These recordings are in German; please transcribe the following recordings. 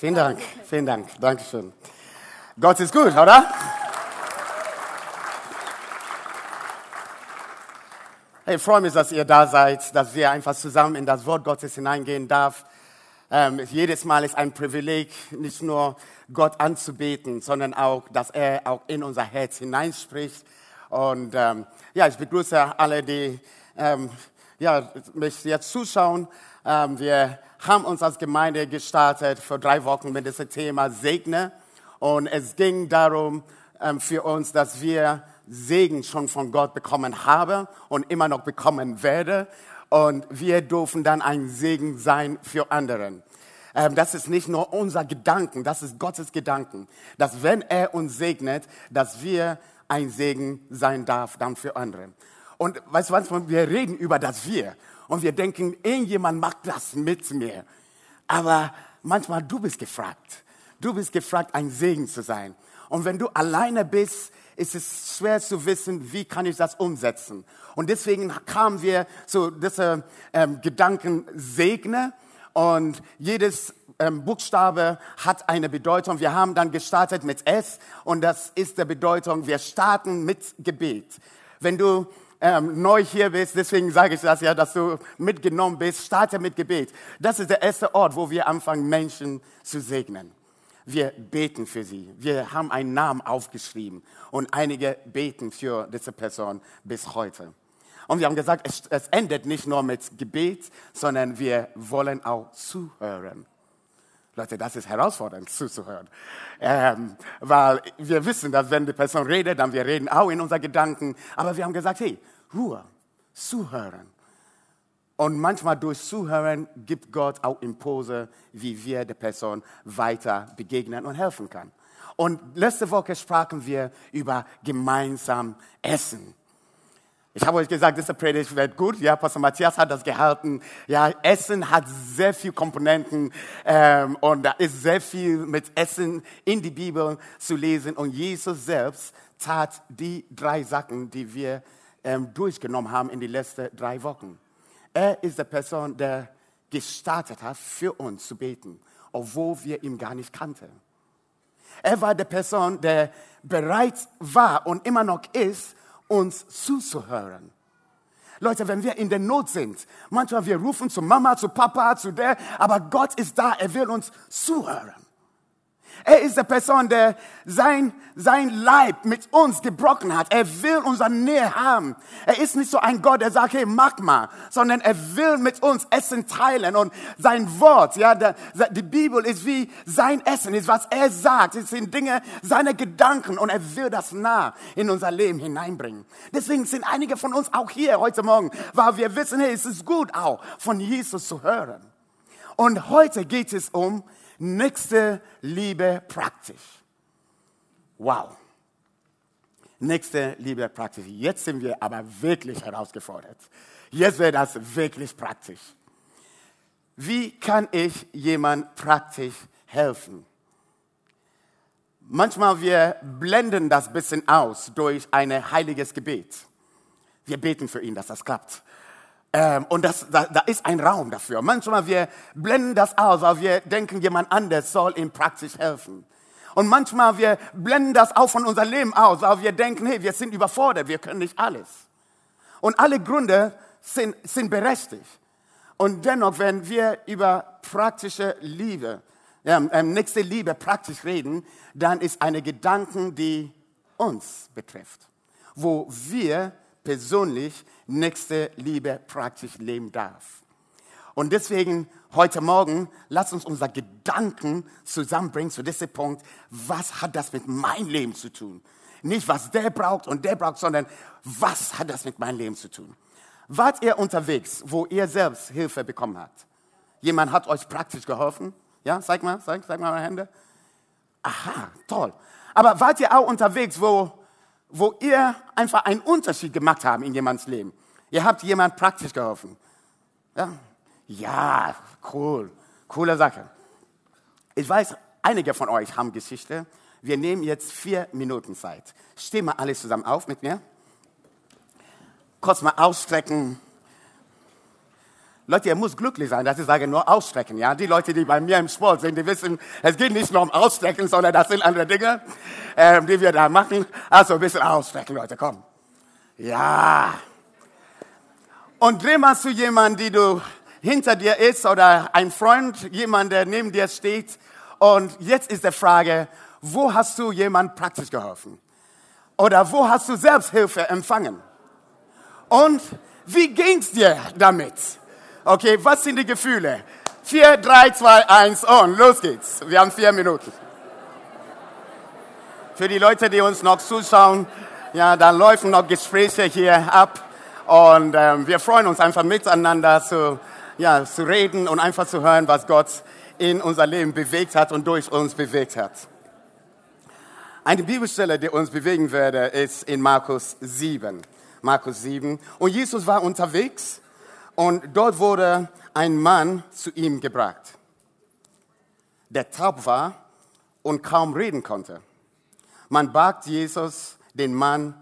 Vielen Dank, vielen Dank, Dankeschön. Gott ist gut, oder? Hey, ich freue mich, dass ihr da seid, dass wir einfach zusammen in das Wort Gottes hineingehen darf. Ähm, jedes Mal ist ein Privileg, nicht nur Gott anzubeten, sondern auch, dass er auch in unser Herz hineinspricht. Und ähm, ja, ich begrüße alle, die ähm, ja, mich jetzt zuschauen. Ähm, wir haben uns als Gemeinde gestartet vor drei Wochen mit diesem Thema Segne. Und es ging darum ähm, für uns, dass wir Segen schon von Gott bekommen haben und immer noch bekommen werden. Und wir dürfen dann ein Segen sein für anderen. Ähm, das ist nicht nur unser Gedanken, das ist Gottes Gedanken, dass wenn er uns segnet, dass wir ein Segen sein darf dann für andere. Und weißt du was, wir reden über das Wir und wir denken, irgendjemand macht das mit mir. Aber manchmal du bist gefragt. Du bist gefragt, ein Segen zu sein. Und wenn du alleine bist, ist es schwer zu wissen, wie kann ich das umsetzen. Und deswegen kamen wir zu diesem ähm, Gedanken Segne. Und jedes ähm, Buchstabe hat eine Bedeutung. Wir haben dann gestartet mit S und das ist der Bedeutung, wir starten mit Gebet. Wenn du ähm, neu hier bist, deswegen sage ich das ja, dass du mitgenommen bist, starte mit Gebet. Das ist der erste Ort, wo wir anfangen, Menschen zu segnen. Wir beten für sie. Wir haben einen Namen aufgeschrieben und einige beten für diese Person bis heute. Und wir haben gesagt, es, es endet nicht nur mit Gebet, sondern wir wollen auch zuhören. Leute, das ist herausfordernd zuzuhören. Ähm, weil wir wissen, dass wenn die Person redet, dann wir reden auch in unseren Gedanken. Aber wir haben gesagt, hey, Ruhe, zuhören. Und manchmal durch Zuhören gibt Gott auch Impulse, wie wir der Person weiter begegnen und helfen kann. Und letzte Woche sprachen wir über gemeinsam Essen. Ich habe euch gesagt, diese Predigt wird gut. Ja, Pastor Matthias hat das gehalten. Ja, Essen hat sehr viele Komponenten ähm, und da ist sehr viel mit Essen in die Bibel zu lesen. Und Jesus selbst tat die drei Sachen, die wir ähm, durchgenommen haben in die letzten drei Wochen. Er ist die Person, der gestartet hat, für uns zu beten, obwohl wir ihn gar nicht kannten. Er war die Person, der bereit war und immer noch ist, uns zuzuhören. Leute, wenn wir in der Not sind, manchmal wir rufen zu Mama, zu Papa, zu der, aber Gott ist da, er will uns zuhören. Er ist der Person, der sein, sein Leib mit uns gebrochen hat. Er will unsere Nähe haben. Er ist nicht so ein Gott, der sagt, hey, mach mal, sondern er will mit uns Essen teilen und sein Wort, ja, der, die Bibel ist wie sein Essen, ist was er sagt, es sind Dinge, seine Gedanken und er will das nah in unser Leben hineinbringen. Deswegen sind einige von uns auch hier heute Morgen, weil wir wissen, hey, es ist gut auch von Jesus zu hören. Und heute geht es um Nächste Liebe praktisch. Wow. Nächste Liebe praktisch. Jetzt sind wir aber wirklich herausgefordert. Jetzt wird das wirklich praktisch. Wie kann ich jemand praktisch helfen? Manchmal wir blenden das bisschen aus durch ein heiliges Gebet. Wir beten für ihn, dass das klappt. Ähm, und das, da, da ist ein Raum dafür. Manchmal wir blenden das aus, weil wir denken, jemand anders soll ihm praktisch helfen. Und manchmal wir blenden das auch von unserem Leben aus, weil wir denken, hey, wir sind überfordert, wir können nicht alles. Und alle Gründe sind, sind berechtigt. Und dennoch, wenn wir über praktische Liebe, ähm, nächste Liebe praktisch reden, dann ist eine Gedanken, die uns betrifft, wo wir persönlich nächste Liebe praktisch leben darf. Und deswegen heute Morgen, lass uns unsere Gedanken zusammenbringen zu diesem Punkt. Was hat das mit meinem Leben zu tun? Nicht, was der braucht und der braucht, sondern was hat das mit meinem Leben zu tun? Wart ihr unterwegs, wo ihr selbst Hilfe bekommen habt? Jemand hat euch praktisch geholfen? Ja, zeig mal, zeig, zeig mal meine Hände. Aha, toll. Aber wart ihr auch unterwegs, wo wo ihr einfach einen Unterschied gemacht habt in jemands Leben. Ihr habt jemand praktisch geholfen. Ja, ja cool, coole Sache. Ich weiß, einige von euch haben Geschichte. Wir nehmen jetzt vier Minuten Zeit. Stehen mal alle zusammen auf mit mir. Kurz mal ausstrecken. Leute, ihr muss glücklich sein, dass ich sage nur ausstrecken. Ja, die Leute, die bei mir im Sport sind, die wissen, es geht nicht nur um ausstrecken, sondern das sind andere Dinge, äh, die wir da machen. Also ein bisschen ausstrecken, Leute, komm. Ja. Und dreh mal zu jemandem, die du hinter dir ist oder ein Freund, jemand, der neben dir steht. Und jetzt ist die Frage, wo hast du jemand praktisch geholfen? Oder wo hast du Selbsthilfe empfangen? Und wie ging's dir damit? Okay, was sind die Gefühle? 4, 3, 2, 1 und los geht's. Wir haben vier Minuten. Für die Leute, die uns noch zuschauen, ja, da laufen noch Gespräche hier ab und ähm, wir freuen uns einfach miteinander zu, ja, zu reden und einfach zu hören, was Gott in unser Leben bewegt hat und durch uns bewegt hat. Eine Bibelstelle, die uns bewegen würde, ist in Markus 7. Markus 7. Und Jesus war unterwegs und dort wurde ein Mann zu ihm gebracht, der taub war und kaum reden konnte. Man bat Jesus, den Mann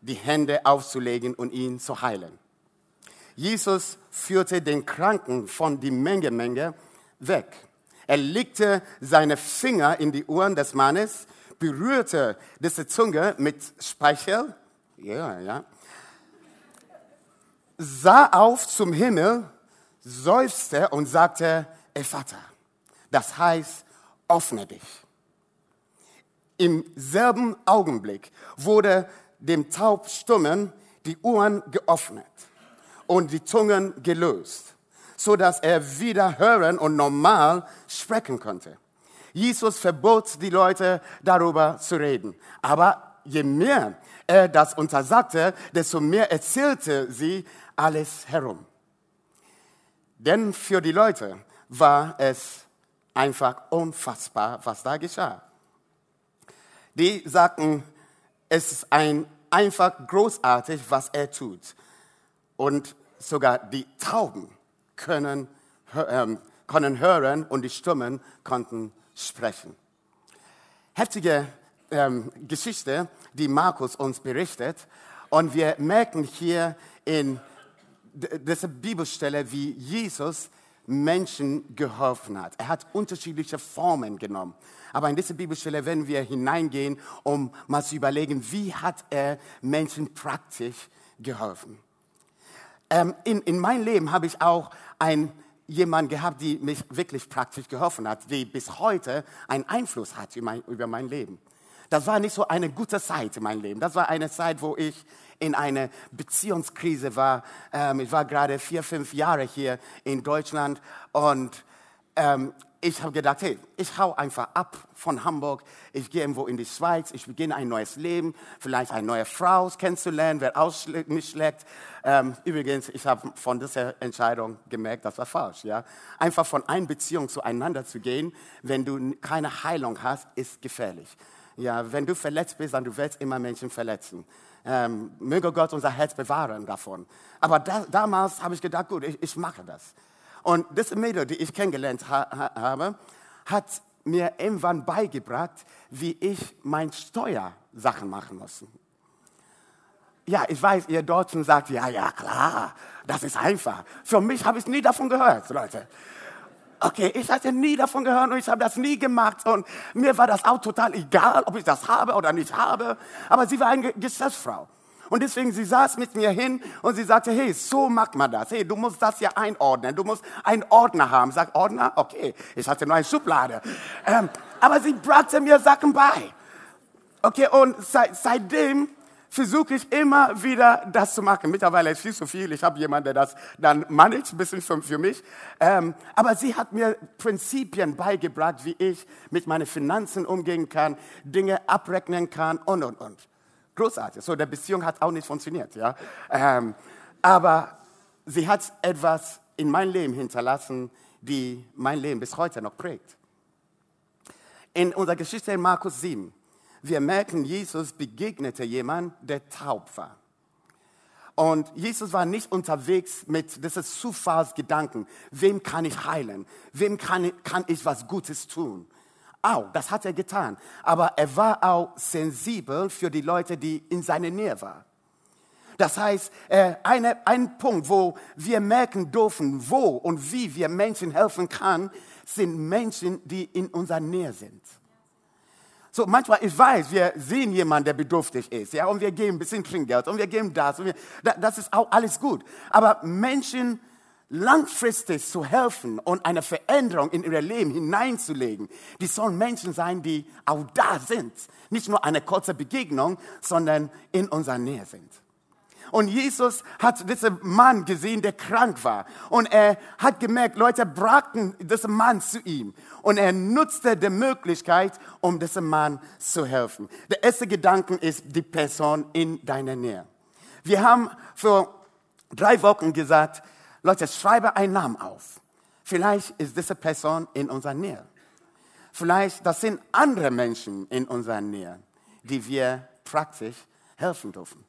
die Hände aufzulegen und ihn zu heilen. Jesus führte den Kranken von der Menge, Menge weg. Er legte seine Finger in die Ohren des Mannes, berührte diese Zunge mit Speichel, ja, ja, sah auf zum Himmel, seufzte und sagte, Vater, das heißt, öffne dich. Im selben Augenblick wurde dem Taubstummen die Ohren geöffnet und die Zungen gelöst, so dass er wieder hören und normal sprechen konnte. Jesus verbot die Leute darüber zu reden, aber je mehr er das untersagte, desto mehr erzählte sie alles herum. Denn für die Leute war es einfach unfassbar, was da geschah. Die sagten, es ist ein, einfach großartig, was er tut. Und sogar die Tauben können, ähm, können hören und die Stimmen konnten sprechen. Heftige ähm, Geschichte, die Markus uns berichtet. Und wir merken hier in dieser Bibelstelle, wie Jesus Menschen geholfen hat. Er hat unterschiedliche Formen genommen. Aber in diese Bibelstelle werden wir hineingehen, um mal zu überlegen, wie hat er Menschen praktisch geholfen. Ähm, in, in meinem Leben habe ich auch ein, jemand gehabt, die mich wirklich praktisch geholfen hat, die bis heute einen Einfluss hat über mein, über mein Leben. Das war nicht so eine gute Zeit in meinem Leben. Das war eine Zeit, wo ich in einer Beziehungskrise war. Ähm, ich war gerade vier, fünf Jahre hier in Deutschland und ähm, ich habe gedacht, hey, ich hau einfach ab von Hamburg, ich gehe irgendwo in die Schweiz, ich beginne ein neues Leben, vielleicht eine neue Frau kennenzulernen, wer mich schlägt. Ähm, übrigens, ich habe von dieser Entscheidung gemerkt, das war falsch. Ja? Einfach von einer Beziehung zueinander zu gehen, wenn du keine Heilung hast, ist gefährlich. Ja, wenn du verletzt bist, dann du wirst immer Menschen verletzen. Ähm, möge Gott unser Herz bewahren davon. Aber da, damals habe ich gedacht, gut, ich, ich mache das. Und diese Mädel, die ich kennengelernt ha habe, hat mir irgendwann beigebracht, wie ich meine Steuersachen machen muss. Ja, ich weiß, ihr Deutschen sagt, ja, ja, klar, das ist einfach. Für mich habe ich nie davon gehört, Leute. Okay, ich hatte nie davon gehört und ich habe das nie gemacht und mir war das auch total egal, ob ich das habe oder nicht habe. Aber sie war eine Geschäftsfrau. Und deswegen, sie saß mit mir hin und sie sagte, hey, so macht man das. Hey, du musst das hier einordnen. Du musst einen Ordner haben. Sag, Ordner? Okay, ich hatte nur eine Schublade. Ähm, aber sie brachte mir Sachen bei. Okay, und seit, seitdem versuche ich immer wieder das zu machen. Mittlerweile ist viel zu viel. Ich habe jemanden, der das dann managt, ein bisschen für, für mich. Ähm, aber sie hat mir Prinzipien beigebracht, wie ich mit meinen Finanzen umgehen kann, Dinge abrechnen kann und, und, und großartig. So, der Beziehung hat auch nicht funktioniert, ja. Ähm, aber sie hat etwas in mein Leben hinterlassen, die mein Leben bis heute noch prägt. In unserer Geschichte in Markus 7, wir merken, Jesus begegnete jemand, der taub war. Und Jesus war nicht unterwegs mit diesem Zufallsgedanken, wem kann ich heilen, wem kann kann ich was Gutes tun, auch, das hat er getan. Aber er war auch sensibel für die Leute, die in seiner Nähe waren. Das heißt, äh, eine, ein Punkt, wo wir merken dürfen, wo und wie wir Menschen helfen kann, sind Menschen, die in unserer Nähe sind. So, manchmal, ich weiß, wir sehen jemanden, der bedürftig ist, ja, und wir geben ein bisschen Trinkgeld und wir geben das, und wir, das ist auch alles gut. Aber Menschen langfristig zu helfen und eine Veränderung in ihr Leben hineinzulegen, die sollen Menschen sein, die auch da sind. Nicht nur eine kurze Begegnung, sondern in unserer Nähe sind. Und Jesus hat diesen Mann gesehen, der krank war. Und er hat gemerkt, Leute brachten diesen Mann zu ihm. Und er nutzte die Möglichkeit, um diesem Mann zu helfen. Der erste Gedanke ist die Person in deiner Nähe. Wir haben vor drei Wochen gesagt, Leute, schreibe einen Namen auf. Vielleicht ist diese Person in unserer Nähe. Vielleicht das sind andere Menschen in unserer Nähe, die wir praktisch helfen dürfen.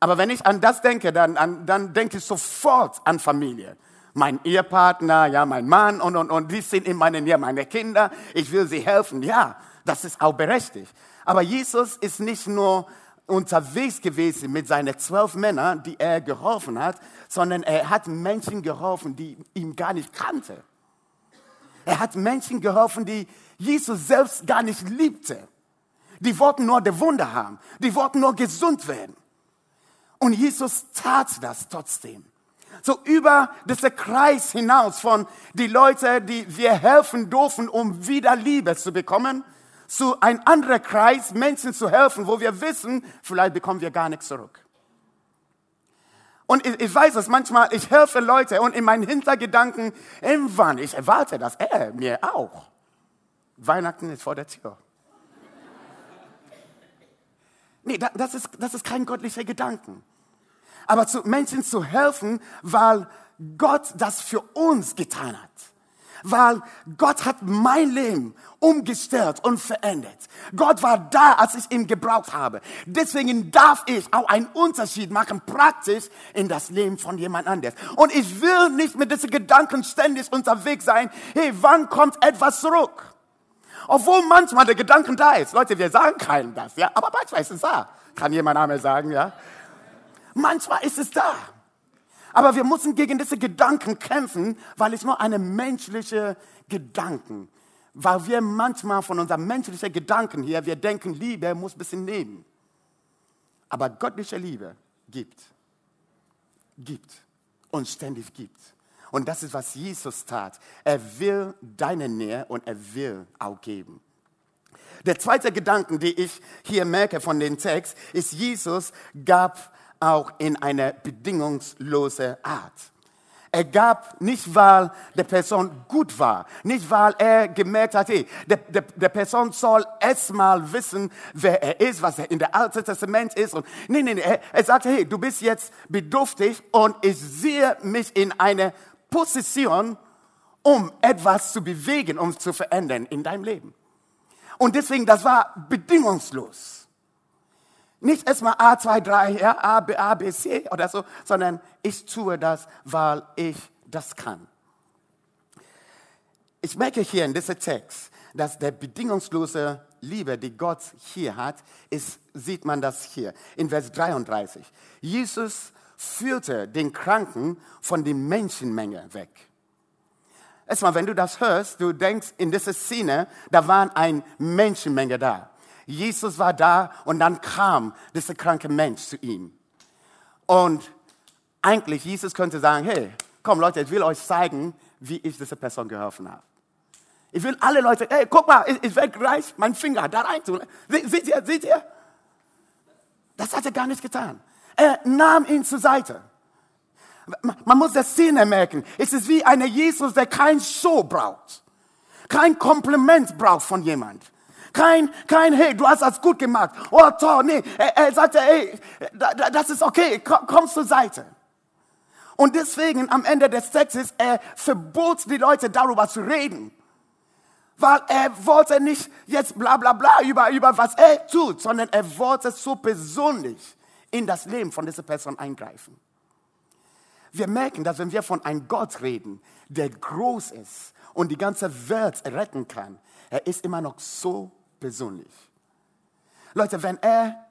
Aber wenn ich an das denke, dann, an, dann denke ich sofort an Familie. Mein Ehepartner, ja, mein Mann und, und, und die sind in meiner Nähe, meine Kinder. Ich will sie helfen. Ja, das ist auch berechtigt. Aber Jesus ist nicht nur unterwegs gewesen mit seinen zwölf Männern, die er geholfen hat, sondern er hat Menschen geholfen, die ihn gar nicht kannte. Er hat Menschen geholfen, die Jesus selbst gar nicht liebte. Die wollten nur der Wunder haben. Die wollten nur gesund werden. Und Jesus tat das trotzdem. So über diesen Kreis hinaus von die Leute, die wir helfen dürfen, um wieder Liebe zu bekommen, zu ein anderer Kreis, Menschen zu helfen, wo wir wissen, vielleicht bekommen wir gar nichts zurück. Und ich, ich weiß es manchmal, ich helfe Leute und in meinen Hintergedanken, irgendwann, ich erwarte dass er mir auch. Weihnachten ist vor der Tür. Nee, das ist, das ist kein göttlicher Gedanken. Aber zu Menschen zu helfen, weil Gott das für uns getan hat. Weil Gott hat mein Leben umgestellt und verändert. Gott war da, als ich ihn gebraucht habe. Deswegen darf ich auch einen Unterschied machen, praktisch in das Leben von jemand anderes. Und ich will nicht mit diesen Gedanken ständig unterwegs sein, hey, wann kommt etwas zurück? Obwohl manchmal der Gedanke da ist. Leute, wir sagen keinem das, ja, aber manchmal ist es da. Kann jemand einmal sagen, ja? Manchmal ist es da. Aber wir müssen gegen diese Gedanken kämpfen, weil es nur eine menschliche Gedanken, weil wir manchmal von unseren menschlichen Gedanken hier, wir denken, Liebe muss ein bisschen nehmen. Aber göttliche Liebe gibt, gibt und ständig gibt. Und das ist, was Jesus tat. Er will deine Nähe und er will auch geben. Der zweite Gedanke, den ich hier merke von dem Text, ist, Jesus gab auch in eine bedingungslose Art. Er gab nicht, weil der Person gut war, nicht weil er gemerkt hat, hey, der, der, der Person soll erstmal wissen, wer er ist, was er in der Alten Testament ist. Und nee, nee, nee, er, er sagte, hey, du bist jetzt bedürftig und ich sehe mich in eine Position, um etwas zu bewegen, um zu verändern in deinem Leben. Und deswegen, das war bedingungslos. Nicht erstmal A, 2, 3, ja, A, B, A, B, C oder so, sondern ich tue das, weil ich das kann. Ich merke hier in diesem Text, dass der bedingungslose Liebe, die Gott hier hat, ist, sieht man das hier in Vers 33. Jesus führte den Kranken von der Menschenmenge weg. Erstmal, wenn du das hörst, du denkst in dieser Szene, da waren eine Menschenmenge da. Jesus war da und dann kam dieser kranke Mensch zu ihm. Und eigentlich, Jesus könnte sagen, hey, komm Leute, ich will euch zeigen, wie ich dieser Person geholfen habe. Ich will alle Leute, hey, guck mal, ich, ich werde gleich meinen Finger da rein tun. Seht ihr, seht ihr? Das hat er gar nicht getan. Er nahm ihn zur Seite. Man muss das Szene merken. Es ist wie einer Jesus, der kein Show braucht. Kein Kompliment braucht von jemand. Kein, kein, hey, du hast das gut gemacht. Oh, toll, nee. Er, er sagte, hey, das ist okay, komm, komm zur Seite. Und deswegen am Ende des Textes, er verbot die Leute darüber zu reden. Weil er wollte nicht jetzt bla bla bla über, über was er tut, sondern er wollte so persönlich in das Leben von dieser Person eingreifen. Wir merken, dass wenn wir von einem Gott reden, der groß ist und die ganze Welt retten kann, er ist immer noch so persönlich. Leute, wenn er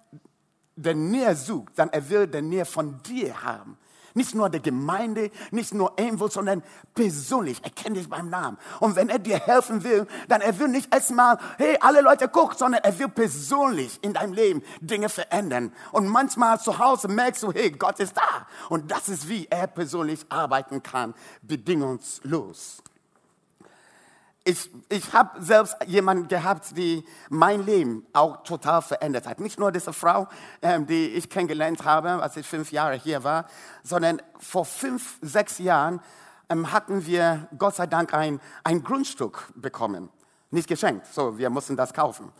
der Nähe sucht, dann er will der Nähe von dir haben. Nicht nur der Gemeinde, nicht nur irgendwo, sondern persönlich. Er kennt dich beim Namen. Und wenn er dir helfen will, dann er will nicht erstmal, hey, alle Leute gucken, sondern er will persönlich in deinem Leben Dinge verändern. Und manchmal zu Hause merkst du, hey, Gott ist da. Und das ist, wie er persönlich arbeiten kann, bedingungslos ich, ich habe selbst jemanden gehabt, die mein Leben auch total verändert hat. Nicht nur diese Frau, ähm, die ich kennengelernt habe, als ich fünf Jahre hier war, sondern vor fünf, sechs Jahren ähm, hatten wir Gott sei Dank ein, ein Grundstück bekommen. Nicht geschenkt, so, wir mussten das kaufen.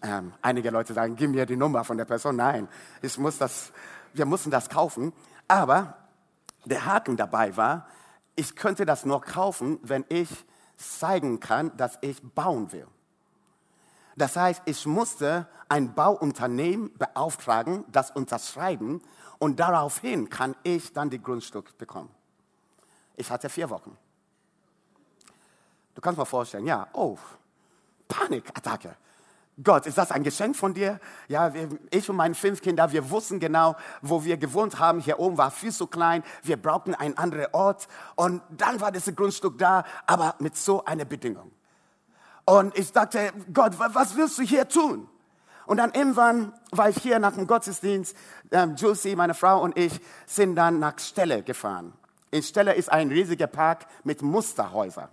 Ähm, einige Leute sagen, gib mir die Nummer von der Person. Nein, ich muss das, wir mussten das kaufen. Aber der Haken dabei war, ich könnte das nur kaufen, wenn ich zeigen kann, dass ich bauen will. Das heißt, ich musste ein Bauunternehmen beauftragen, das unterschreiben und daraufhin kann ich dann die Grundstück bekommen. Ich hatte vier Wochen. Du kannst mir vorstellen, ja, oh, Panikattacke. Gott, ist das ein Geschenk von dir? Ja, ich und meine fünf Kinder, wir wussten genau, wo wir gewohnt haben. Hier oben war viel zu klein. Wir brauchten einen anderen Ort. Und dann war das Grundstück da, aber mit so einer Bedingung. Und ich dachte, Gott, was willst du hier tun? Und dann irgendwann war ich hier nach dem Gottesdienst. Ähm, Josie, meine Frau und ich sind dann nach Stelle gefahren. In Stelle ist ein riesiger Park mit Musterhäusern.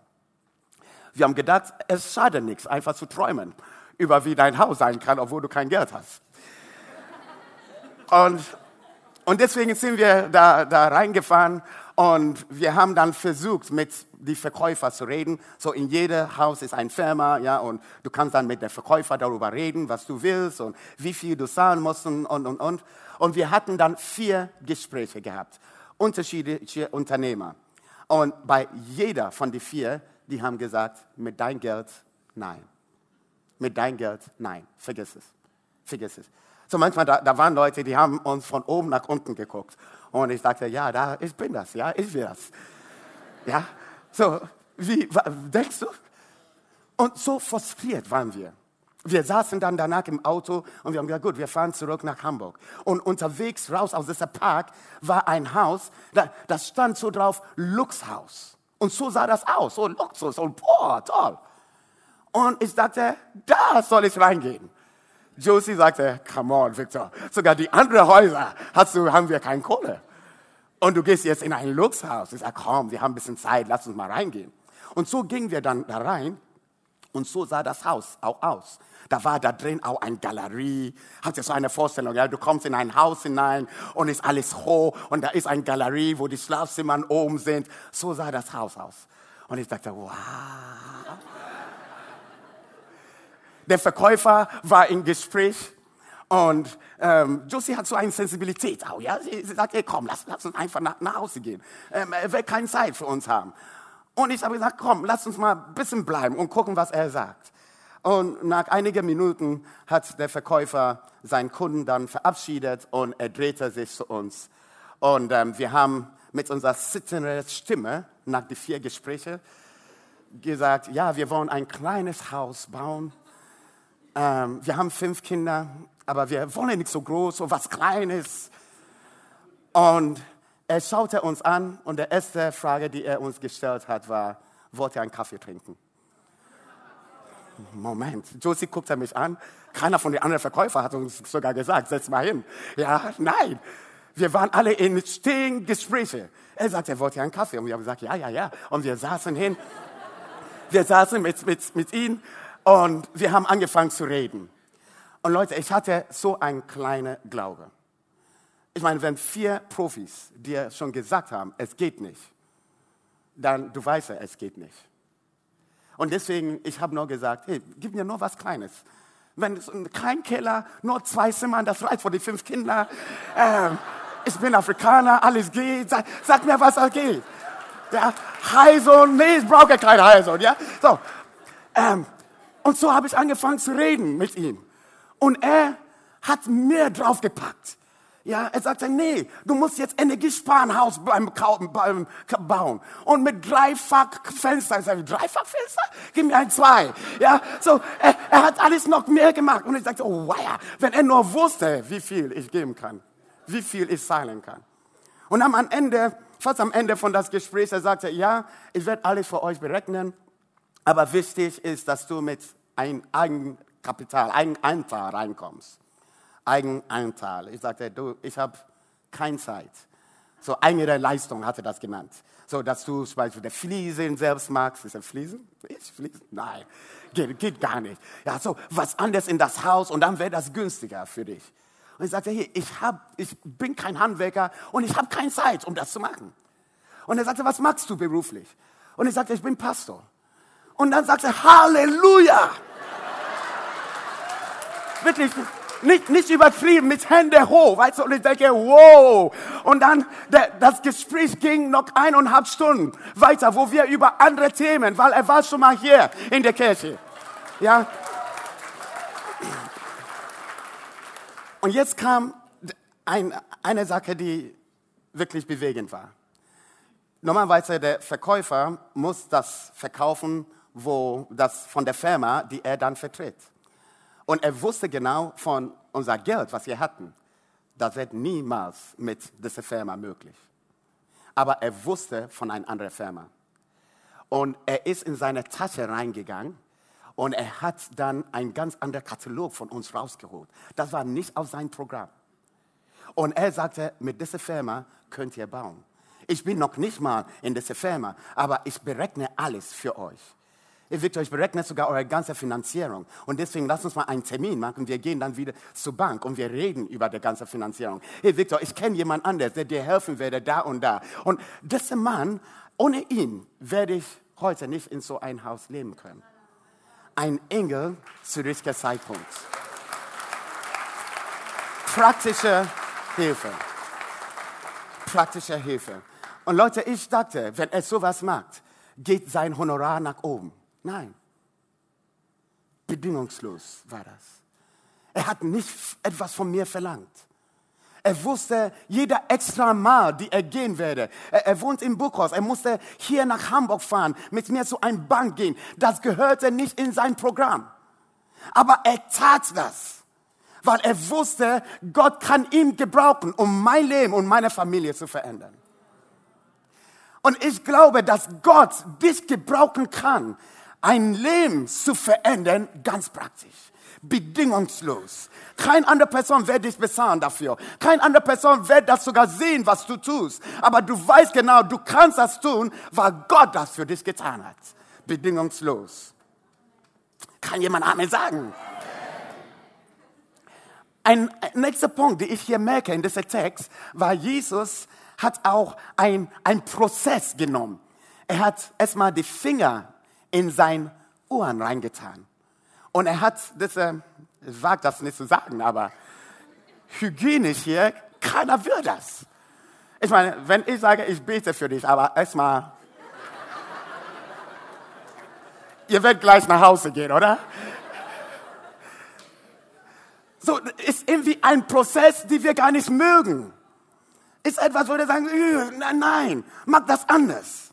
Wir haben gedacht, es schadet nichts, einfach zu träumen über wie dein Haus sein kann, obwohl du kein Geld hast. Und, und deswegen sind wir da, da reingefahren und wir haben dann versucht, mit den Verkäufer zu reden. So in jedem Haus ist ein Firma, ja, und du kannst dann mit dem Verkäufer darüber reden, was du willst und wie viel du zahlen musst und, und, und. Und wir hatten dann vier Gespräche gehabt, unterschiedliche Unternehmer. Und bei jeder von den vier, die haben gesagt, mit dein Geld, nein mit deinem Geld? Nein, vergiss es. Vergiss es. So manchmal, da, da, waren Leute, die haben uns von oben nach unten geguckt. Und ich sagte, ja, da, ich bin das, ja, ich will das. Ja, so, wie, denkst du? Und so frustriert waren wir. Wir saßen dann danach im Auto und wir haben gesagt, gut, wir fahren zurück nach Hamburg. Und unterwegs raus aus diesem Park war ein Haus, da, das stand so drauf, Luxhaus. Und so sah das aus, so Luxus und boah, toll. Und ich dachte, da soll ich reingehen. Josie sagte, come on, Victor. Sogar die anderen Häuser hast du, haben wir keine Kohle. Und du gehst jetzt in ein Luxhaus. Ich sage, komm, wir haben ein bisschen Zeit, lass uns mal reingehen. Und so gingen wir dann da rein. Und so sah das Haus auch aus. Da war da drin auch eine Galerie. Habt ihr so eine Vorstellung? Ja? Du kommst in ein Haus hinein und ist alles hoch und da ist eine Galerie, wo die Schlafzimmer oben sind. So sah das Haus aus. Und ich dachte, wow. Der Verkäufer war im Gespräch und ähm, Josie hat so eine Sensibilität auch. Ja? Sie, sie sagt, hey, komm, lass, lass uns einfach nach, nach Hause gehen. Ähm, er will keine Zeit für uns haben. Und ich habe gesagt, komm, lass uns mal ein bisschen bleiben und gucken, was er sagt. Und nach einigen Minuten hat der Verkäufer seinen Kunden dann verabschiedet und er drehte sich zu uns. Und ähm, wir haben mit unserer sitzenden Stimme nach den vier Gesprächen gesagt, ja, wir wollen ein kleines Haus bauen ähm, wir haben fünf Kinder, aber wir wollen nicht so groß, so was Kleines. Und er schaute uns an und die erste Frage, die er uns gestellt hat, war, wollt ihr einen Kaffee trinken? Moment, Josie guckte mich an. Keiner von den anderen Verkäufern hat uns sogar gesagt, setz mal hin. Ja, nein. Wir waren alle in stehen Gespräche. Er sagte, wollt ihr einen Kaffee? Und wir haben gesagt, ja, ja, ja. Und wir saßen hin. Wir saßen mit, mit, mit ihm und wir haben angefangen zu reden. Und Leute, ich hatte so einen kleinen Glaube. Ich meine, wenn vier Profis dir schon gesagt haben, es geht nicht, dann du weißt ja, es geht nicht. Und deswegen, ich habe nur gesagt, hey, gib mir nur was Kleines. Wenn es kein Keller, nur zwei Zimmer, das reicht für die fünf Kinder. Ähm, ich bin Afrikaner, alles geht. Sag, sag mir, was da geht. Ja, Heilsohn, nee, ich brauche keinen Heilsohn. Ja, so. Ähm, und so habe ich angefangen zu reden mit ihm. Und er hat mehr draufgepackt. Ja, er sagte, nee, du musst jetzt Energiesparenhaus beim, beim bauen. Und mit Dreifachfenster. Ich sage, Dreifachfenster? Gib mir ein zwei. Ja, so, er, er, hat alles noch mehr gemacht. Und ich sagte, oh, wow, wenn er nur wusste, wie viel ich geben kann. Wie viel ich zahlen kann. Und am Ende, fast am Ende von das Gespräch, er sagte, ja, ich werde alles für euch berechnen. Aber wichtig ist, dass du mit ein Eigenkapital, Eigenanteil reinkommst. Eigenanteil. Ich sagte, du, ich habe keine Zeit. So eigene Leistung hatte das genannt. So, dass du zum Beispiel der Fliesen selbst magst. Ist er Fliesen? Ich Fliesen? Nein, geht, geht gar nicht. Ja, so was anderes in das Haus und dann wäre das günstiger für dich. Und ich sagte, hey, ich, hab, ich bin kein Handwerker und ich habe keine Zeit, um das zu machen. Und er sagte, was machst du beruflich? Und ich sagte, ich bin Pastor. Und dann sagte er, Halleluja! Wirklich, nicht, nicht übertrieben, mit Hände hoch, weißt du, und ich denke, wow. Und dann, der, das Gespräch ging noch eineinhalb Stunden weiter, wo wir über andere Themen, weil er war schon mal hier in der Kirche. Ja. Und jetzt kam ein, eine Sache, die wirklich bewegend war. Normalerweise der Verkäufer muss das verkaufen, wo das von der Firma, die er dann vertritt. Und er wusste genau von unser Geld, was wir hatten, das wird niemals mit dieser Firma möglich. Aber er wusste von einer anderen Firma. Und er ist in seine Tasche reingegangen und er hat dann einen ganz anderen Katalog von uns rausgeholt. Das war nicht auf sein Programm. Und er sagte, mit dieser Firma könnt ihr bauen. Ich bin noch nicht mal in dieser Firma, aber ich berechne alles für euch. Victor, ich berechne sogar eure ganze Finanzierung. Und deswegen lass uns mal einen Termin machen. Wir gehen dann wieder zur Bank und wir reden über die ganze Finanzierung. Hey Victor, ich kenne jemand anderes, der dir helfen werde, da und da. Und dieser Mann, ohne ihn werde ich heute nicht in so ein Haus leben können. Ein Engel zu richtiger Zeitpunkt. Praktische Hilfe. Praktische Hilfe. Und Leute, ich dachte, wenn er sowas macht, geht sein Honorar nach oben. Nein. Bedingungslos war das. Er hat nicht etwas von mir verlangt. Er wusste, jeder extra Mal, die er gehen werde. Er, er, wohnt in Buchhaus. Er musste hier nach Hamburg fahren, mit mir zu einem Bank gehen. Das gehörte nicht in sein Programm. Aber er tat das, weil er wusste, Gott kann ihn gebrauchen, um mein Leben und meine Familie zu verändern. Und ich glaube, dass Gott dich gebrauchen kann, ein Leben zu verändern, ganz praktisch. Bedingungslos. Keine andere Person wird dich bezahlen dafür. Keine andere Person wird das sogar sehen, was du tust. Aber du weißt genau, du kannst das tun, weil Gott das für dich getan hat. Bedingungslos. Kann jemand Amen sagen? Ein nächster Punkt, den ich hier merke in diesem Text, war, Jesus hat auch ein, ein Prozess genommen. Er hat erstmal die Finger in sein Ohren reingetan. Und er hat, das, äh, ich wage das nicht zu sagen, aber hygienisch hier, keiner will das. Ich meine, wenn ich sage, ich bete für dich, aber erstmal, ihr werdet gleich nach Hause gehen, oder? So, ist irgendwie ein Prozess, den wir gar nicht mögen. Ist etwas, wo wir sagen, nein, nein, mach das anders.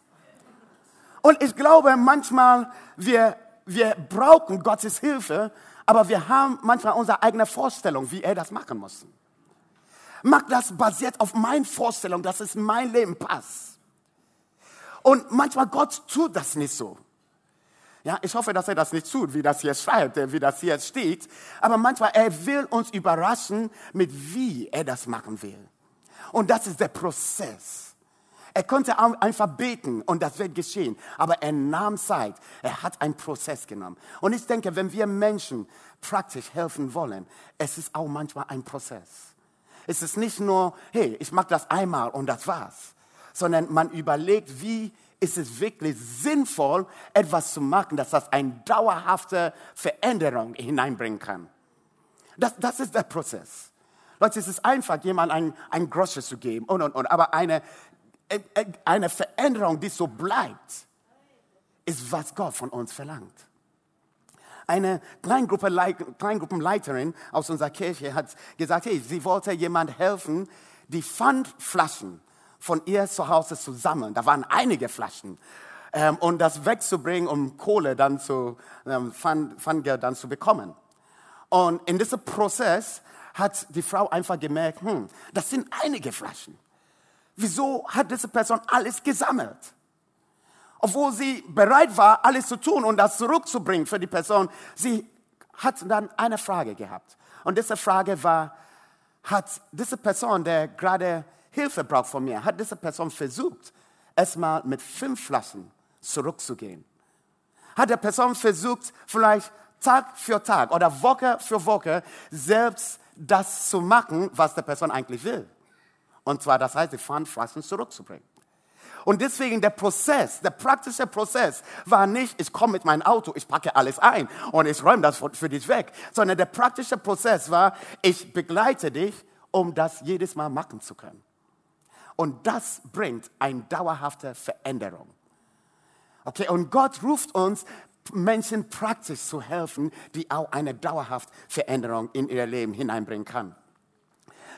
Und ich glaube, manchmal, wir, wir brauchen Gottes Hilfe, aber wir haben manchmal unsere eigene Vorstellung, wie er das machen muss. Mach das basiert auf meinen Vorstellungen, dass es in mein Leben passt. Und manchmal Gott tut das nicht so. Ja, ich hoffe, dass er das nicht tut, wie das hier schreibt, wie das hier steht. Aber manchmal, er will uns überraschen, mit wie er das machen will. Und das ist der Prozess. Er konnte einfach beten und das wird geschehen. Aber er nahm Zeit. Er hat einen Prozess genommen. Und ich denke, wenn wir Menschen praktisch helfen wollen, es ist auch manchmal ein Prozess. Es ist nicht nur, hey, ich mache das einmal und das war's. Sondern man überlegt, wie ist es wirklich sinnvoll, etwas zu machen, dass das eine dauerhafte Veränderung hineinbringen kann. Das, das ist der Prozess. Leute, es ist einfach, jemandem ein, ein Groschen zu geben und, und, und. Aber eine eine Veränderung, die so bleibt, ist, was Gott von uns verlangt. Eine Kleingruppe, Kleingruppenleiterin aus unserer Kirche hat gesagt, hey, sie wollte jemand helfen, die Pfandflaschen von ihr zu Hause zu sammeln. Da waren einige Flaschen. Ähm, und das wegzubringen, um Kohle dann zu, ähm, Pfandgeld dann zu bekommen. Und in diesem Prozess hat die Frau einfach gemerkt, hm, das sind einige Flaschen. Wieso hat diese Person alles gesammelt? Obwohl sie bereit war, alles zu tun und das zurückzubringen für die Person, sie hat dann eine Frage gehabt. Und diese Frage war, hat diese Person, der gerade Hilfe braucht von mir, hat diese Person versucht, erstmal mit fünf Flaschen zurückzugehen? Hat die Person versucht, vielleicht Tag für Tag oder Woche für Woche selbst das zu machen, was die Person eigentlich will? Und zwar, das heißt, die Pfandflaschen zurückzubringen. Und deswegen der Prozess, der praktische Prozess war nicht, ich komme mit meinem Auto, ich packe alles ein und ich räume das für dich weg, sondern der praktische Prozess war, ich begleite dich, um das jedes Mal machen zu können. Und das bringt eine dauerhafte Veränderung. Okay, und Gott ruft uns, Menschen praktisch zu helfen, die auch eine dauerhafte Veränderung in ihr Leben hineinbringen kann.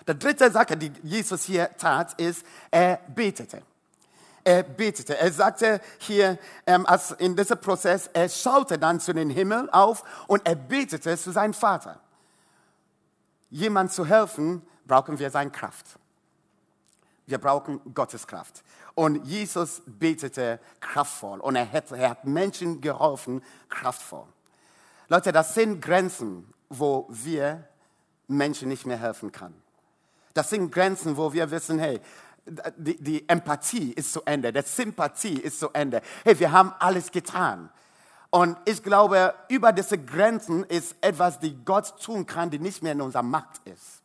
Die dritte Sache, die Jesus hier tat, ist, er betete er betete. Er sagte hier ähm, als in diesem Prozess, er schaute dann zu den Himmel auf und er betete zu seinem Vater. Jemand zu helfen, brauchen wir seine Kraft. Wir brauchen Gottes Kraft. Und Jesus betete kraftvoll und er hat, er hat Menschen geholfen, kraftvoll. Leute, das sind Grenzen, wo wir Menschen nicht mehr helfen können. Das sind Grenzen, wo wir wissen, hey, die, die Empathie ist zu Ende, der Sympathie ist zu Ende. Hey, wir haben alles getan. Und ich glaube, über diese Grenzen ist etwas, die Gott tun kann, die nicht mehr in unserer Macht ist.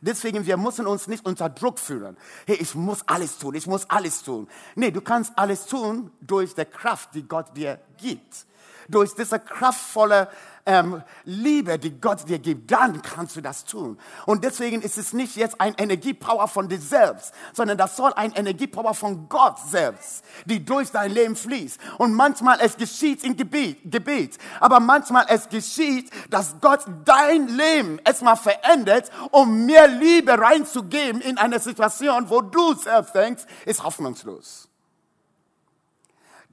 Deswegen, wir müssen uns nicht unter Druck fühlen. Hey, ich muss alles tun, ich muss alles tun. Nee, du kannst alles tun durch die Kraft, die Gott dir gibt. Durch diese kraftvolle ähm, Liebe, die Gott dir gibt, dann kannst du das tun. Und deswegen ist es nicht jetzt ein Energiepower von dir selbst, sondern das soll ein Energiepower von Gott selbst, die durch dein Leben fließt. Und manchmal es geschieht in Gebet, Gebet, aber manchmal es geschieht, dass Gott dein Leben erstmal verändert, um mehr Liebe reinzugeben in eine Situation, wo du selbst denkst, ist hoffnungslos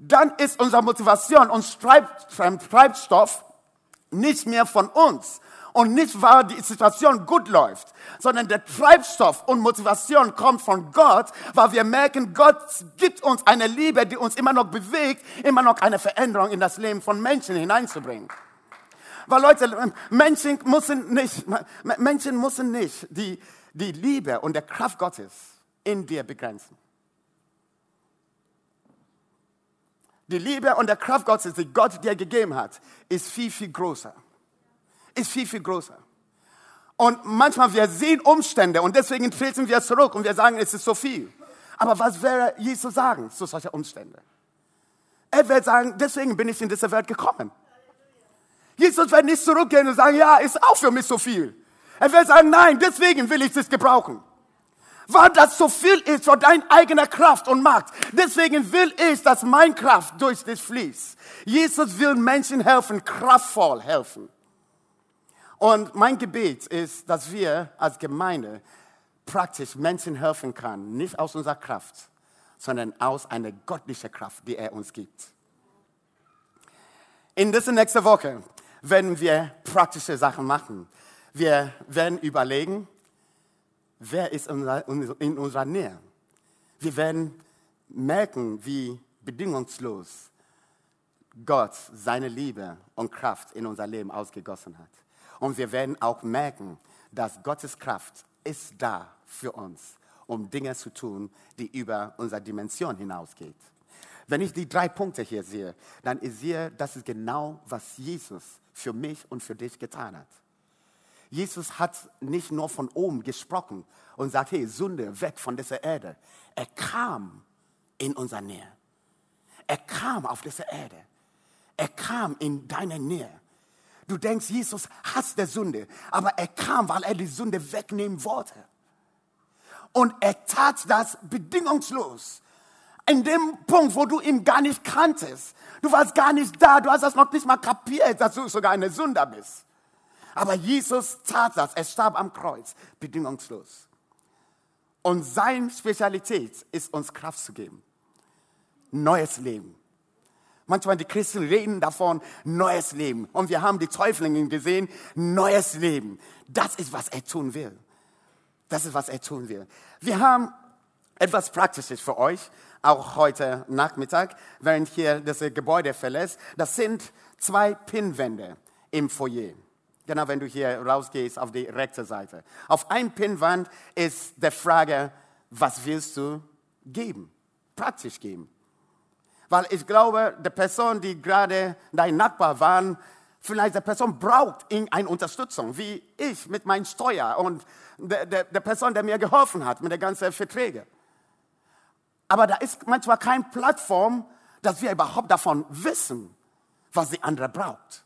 dann ist unsere Motivation und Treibstoff nicht mehr von uns. Und nicht, weil die Situation gut läuft, sondern der Treibstoff und Motivation kommt von Gott, weil wir merken, Gott gibt uns eine Liebe, die uns immer noch bewegt, immer noch eine Veränderung in das Leben von Menschen hineinzubringen. Weil Leute, Menschen müssen nicht, Menschen müssen nicht die, die Liebe und der Kraft Gottes in dir begrenzen. Die Liebe und der Kraft Gottes, die Gott dir gegeben hat, ist viel, viel größer. Ist viel, viel größer. Und manchmal wir sehen Umstände und deswegen treten wir zurück und wir sagen, es ist so viel. Aber was wäre Jesus sagen zu solchen Umständen? Er wird sagen, deswegen bin ich in diese Welt gekommen. Jesus wird nicht zurückgehen und sagen, ja, ist auch für mich so viel. Er wird sagen, nein, deswegen will ich es gebrauchen weil das so viel ist für deine eigene Kraft und Macht. Deswegen will ich, dass mein Kraft durch dich fließt. Jesus will Menschen helfen, kraftvoll helfen. Und mein Gebet ist, dass wir als Gemeinde praktisch Menschen helfen können, nicht aus unserer Kraft, sondern aus einer göttlichen Kraft, die er uns gibt. In dieser nächsten Woche werden wir praktische Sachen machen. Wir werden überlegen, wer ist in unserer Nähe. Wir werden merken, wie bedingungslos Gott seine Liebe und Kraft in unser Leben ausgegossen hat. Und wir werden auch merken, dass Gottes Kraft ist da für uns, um Dinge zu tun, die über unsere Dimension hinausgeht. Wenn ich die drei Punkte hier sehe, dann ist hier, das ist genau, was Jesus für mich und für dich getan hat. Jesus hat nicht nur von oben gesprochen und sagt, hey, Sünde, weg von dieser Erde. Er kam in unserer Nähe. Er kam auf diese Erde. Er kam in deine Nähe. Du denkst, Jesus hasst der Sünde, aber er kam, weil er die Sünde wegnehmen wollte. Und er tat das bedingungslos. In dem Punkt, wo du ihn gar nicht kanntest. Du warst gar nicht da, du hast das noch nicht mal kapiert, dass du sogar eine Sünder bist. Aber Jesus tat das, er starb am Kreuz, bedingungslos. Und seine Spezialität ist, uns Kraft zu geben. Neues Leben. Manchmal die Christen reden davon, neues Leben. Und wir haben die Täuflinge gesehen, neues Leben. Das ist, was er tun will. Das ist, was er tun will. Wir haben etwas Praktisches für euch, auch heute Nachmittag, während hier das Gebäude verlässt. Das sind zwei Pinnwände im Foyer. Genau, wenn du hier rausgehst auf die rechte Seite. Auf ein Pinnwand ist die Frage, was willst du geben? Praktisch geben. Weil ich glaube, die Person, die gerade dein Nachbar war, vielleicht die Person braucht eine Unterstützung, wie ich mit meinen Steuer und der, der, der Person, der mir geholfen hat mit den ganzen Verträgen. Aber da ist manchmal keine Plattform, dass wir überhaupt davon wissen, was die andere braucht.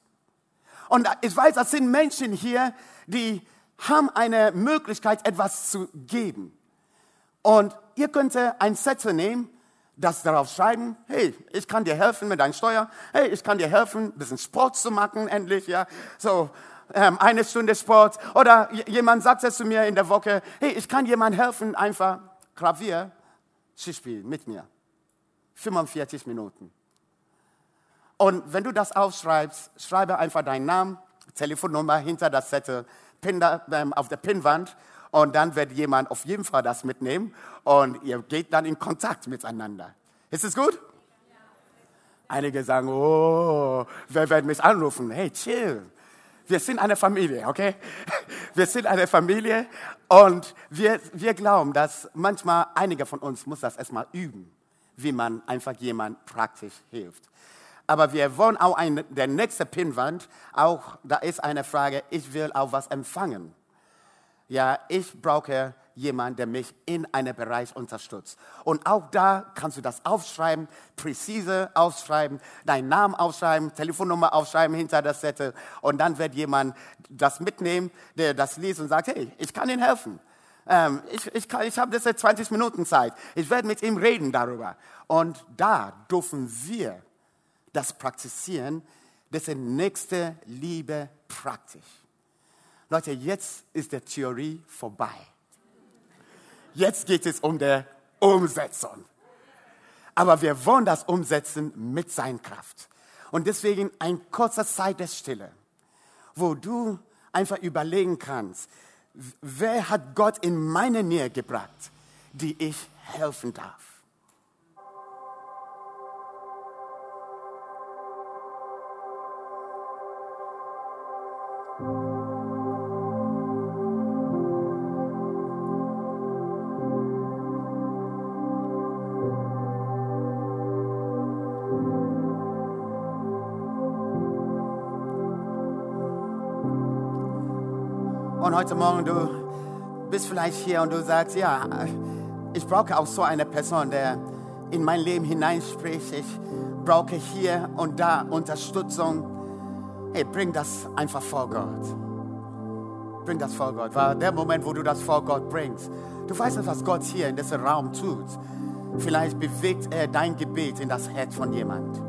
Und ich weiß, das sind Menschen hier, die haben eine Möglichkeit, etwas zu geben. Und ihr könnt ein Sätze nehmen, das darauf schreiben, hey, ich kann dir helfen mit deiner Steuer, hey, ich kann dir helfen, ein bisschen Sport zu machen, endlich, ja, so ähm, eine Stunde Sport. Oder jemand sagt es zu mir in der Woche, hey, ich kann jemand helfen, einfach Klavier zu spielen mit mir. 45 Minuten. Und wenn du das aufschreibst, schreibe einfach deinen Namen, Telefonnummer hinter das Zettel, ähm, auf der Pinnwand und dann wird jemand auf jeden Fall das mitnehmen und ihr geht dann in Kontakt miteinander. Ist es gut? Einige sagen, oh, wer wird mich anrufen? Hey, chill. Wir sind eine Familie, okay? Wir sind eine Familie und wir, wir glauben, dass manchmal einige von uns muss das erstmal üben, wie man einfach jemand praktisch hilft. Aber wir wollen auch ein, der nächste Pinwand, auch da ist eine Frage, ich will auch was empfangen. Ja, ich brauche jemanden, der mich in einem Bereich unterstützt. Und auch da kannst du das aufschreiben, präzise aufschreiben, deinen Namen aufschreiben, Telefonnummer aufschreiben hinter der Zettel. Und dann wird jemand das mitnehmen, der das liest und sagt, hey, ich kann Ihnen helfen. Ähm, ich ich, ich habe jetzt 20 Minuten Zeit. Ich werde mit ihm reden darüber. Und da dürfen wir das praktizieren, ist nächste Liebe praktisch. Leute, jetzt ist die Theorie vorbei. Jetzt geht es um die Umsetzung. Aber wir wollen das umsetzen mit seiner Kraft. Und deswegen ein kurzer Zeit der Stille, wo du einfach überlegen kannst, wer hat Gott in meine Nähe gebracht, die ich helfen darf. Und heute Morgen, du bist vielleicht hier und du sagst, ja, ich brauche auch so eine Person, der in mein Leben hineinspricht. Ich brauche hier und da Unterstützung. Hey, bring das einfach vor Gott. Bring das vor Gott. Weil der Moment, wo du das vor Gott bringst, du weißt nicht, was Gott hier in diesem Raum tut. Vielleicht bewegt er dein Gebet in das Herz von jemand.